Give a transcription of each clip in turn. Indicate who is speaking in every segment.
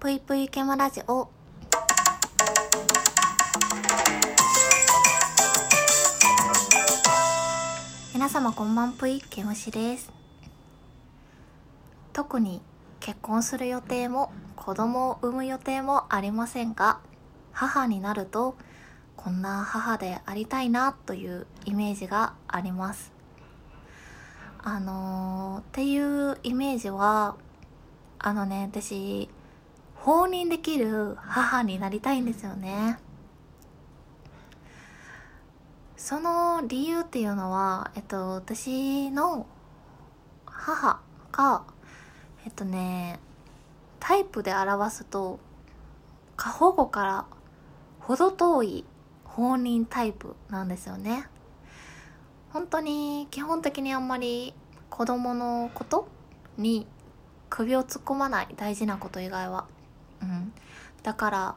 Speaker 1: ぷいぷいけまラジオ。皆様こんばんぷいけむしです。特に結婚する予定も子供を産む予定もありませんが母になるとこんな母でありたいなというイメージがあります。あのー、っていうイメージはあのね私放任できる母になりたいんですよね。その理由っていうのはえっと私の母がえっとねタイプで表すと過保護から程遠い放任タイプなんですよね。本当に基本的にあんまり子供のことに首を突っ込まない大事なこと以外はうん。だから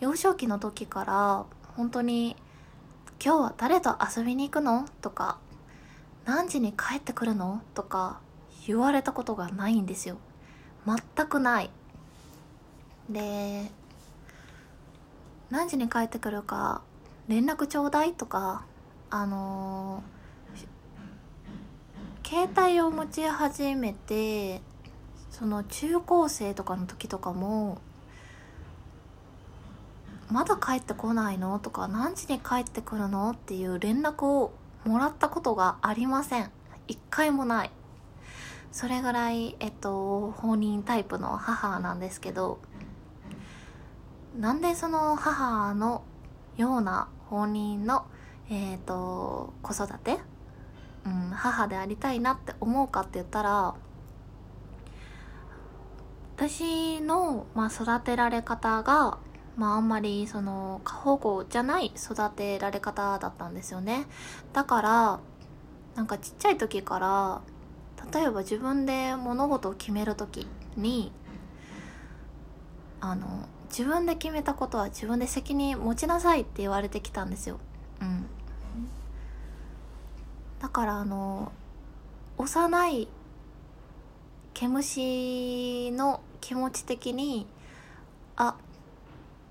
Speaker 1: 幼少期の時から本当に「今日は誰と遊びに行くの?」とか「何時に帰ってくるの?」とか言われたことがないんですよ。全くない。で何時に帰ってくるか連絡ちょうだい？とかあのー、携帯を持ち始めてその中高生とかの時とかもまだ帰ってこないの？とか何時に帰ってくるの？っていう連絡をもらったことがありません。一回もない。それぐらいえっと放任タイプの母なんですけどなんでその母のような放任のえっ、と子育て、うん、母でありたいなって思うかって言ったら私の、まあ、育てられ方が、まあ、あんまりその過保護じゃない育てられ方だったんですよね。だからなんかちっちゃい時から例えば自分で物事を決める時にあの自分で決めたことは自分で責任持ちなさいって言われてきたんですよ。うん。だからあの幼い毛虫の気持ち的にあ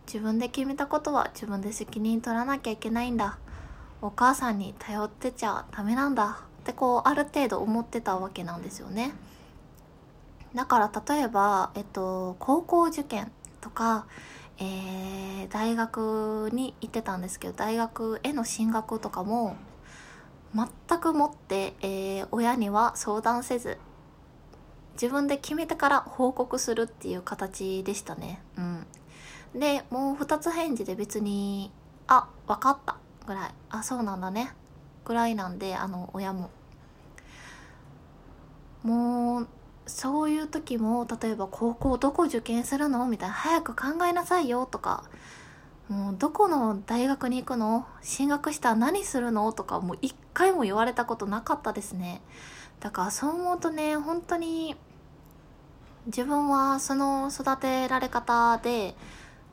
Speaker 1: 自分で決めたことは自分で責任取らなきゃいけないんだ。お母さんに頼ってちゃダメなんだ。ってこうある程度思ってたわけなんですよね。だから例えば、えっと、高校受験とか、えー、大学に行ってたんですけど大学への進学とかも全くもって、えー、親には相談せず自分で決めてから報告するっていう形でしたね。うん。でもう2つ返事で別に「あ分かった」ぐらい「あそうなんだね」ぐらいなんであの親も。もうそういう時も例えば高校どこ受験するの？みたいな。早く考えなさいよとか。もうどこの大学に行くの？進学したら何するの？とかもう一回も言われたことなかったですね。だからそう思うとね本当に自分はその育てられ方で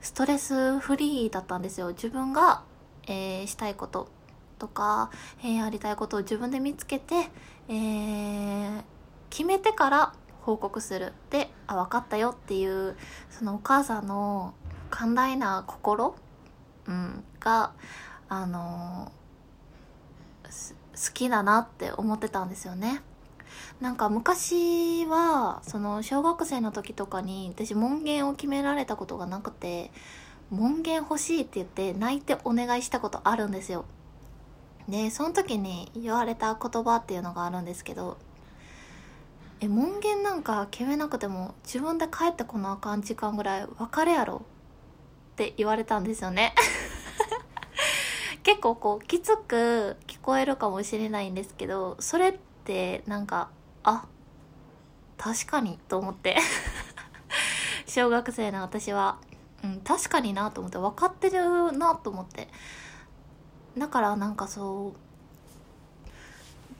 Speaker 1: ストレスフリーだったんですよ自分が、えー、したいこととか、えー、やりたいことを自分で見つけて、えー、決めてから報告するであ分かったよっていうそのお母さんの寛大な心、うん、があの好きだなって思ってたんですよね。なんか昔はその小学生の時とかに私門限を決められたことがなくて門限欲しいって言って泣いてお願いしたことあるんですよ。でその時に言われた言葉っていうのがあるんですけどえ門限なんか決めなくても自分で帰ってこなあかん時間ぐらい分かるやろって言われたんですよね。結構こうきつく聞こえるかもしれないんですけどそれってってなんかあ確かにと思って。小学生の私は、うん、確かになと思って分かってるなと思って。だからなんかそう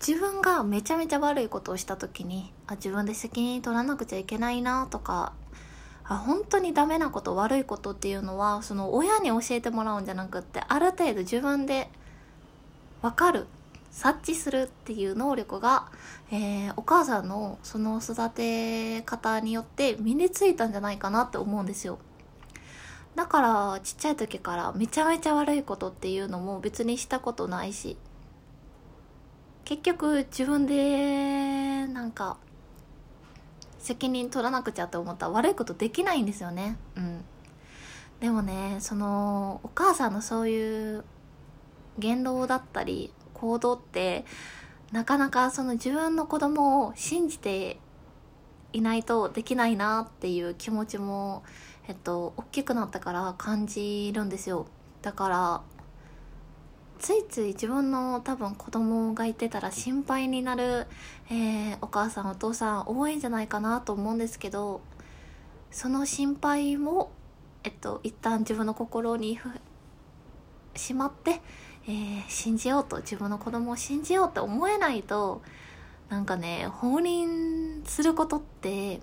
Speaker 1: 自分がめちゃめちゃ悪いことをした時にあ自分で責任取らなくちゃいけないなとかあ本当にダメなこと悪いことっていうのはその親に教えてもらうんじゃなくってある程度自分で分かる察知するっていう能力が、えー、お母さんのその育て方によって身についたんじゃないかなって思うんですよ。だからちっちゃい時からめちゃめちゃ悪いことっていうのも別にしたことないし結局自分でなんか責任取らなくちゃって思ったら悪いことできないんですよねうんでもねそのお母さんのそういう言動だったり行動ってなかなかその自分の子供を信じていないとできないなっていう気持ちもえっと大きくなったから感じるんですよ。だからついつい自分の多分子供がいてたら心配になる、えー、お母さんお父さん多いんじゃないかなと思うんですけどその心配もえっと一旦自分の心にしまって、えー、信じようと自分の子供を信じようって思えないとなんかね放任することって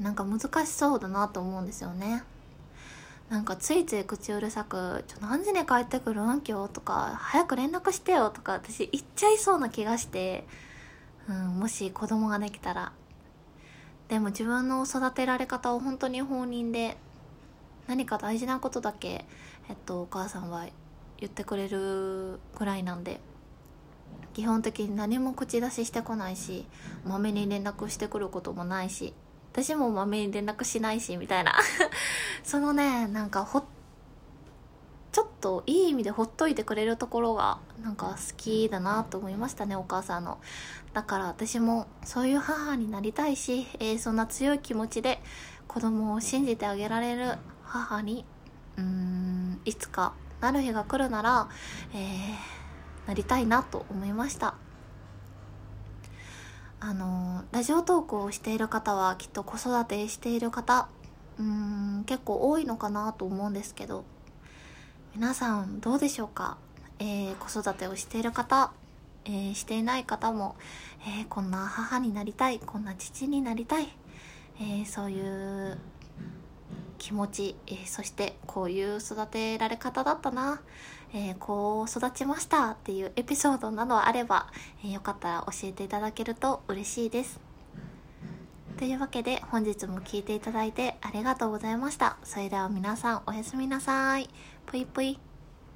Speaker 1: なんか難しそうだなと思うんですよね。なんかついつい口うるさく「ちょ何時に帰ってくるん？今日」とか「早く連絡してよ」とか私言っちゃいそうな気がして、うん、もし子供ができたら。でも自分の育てられ方を本当に放任で何か大事なことだけ、えっと、お母さんは言ってくれるぐらいなんで基本的に何も口出ししてこないしまめに連絡してくることもないし私もまめに連絡しないしみたいな。そのねなんかほちょっといい意味でほっといてくれるところがなんか好きだなと思いましたねお母さんの。だから私もそういう母になりたいし、えー、そんな強い気持ちで子供を信じてあげられる母にうーんいつかなる日が来るなら、えー、なりたいなと思いました。あのラジオ投稿をしている方はきっと子育てしている方うん結構多いのかなと思うんですけど皆さんどうでしょうか、えー、子育てをしている方、えー、していない方も、えー、こんな母になりたいこんな父になりたい、えそういう気持ち、えー、そしてこういう育てられ方だったな、えー、こう育ちましたっていうエピソードなどあれば、えー、よかったら教えていただけると嬉しいです。というわけで本日も聴いていただいてありがとうございました。それでは皆さんおやすみなさい。ぷいぷい。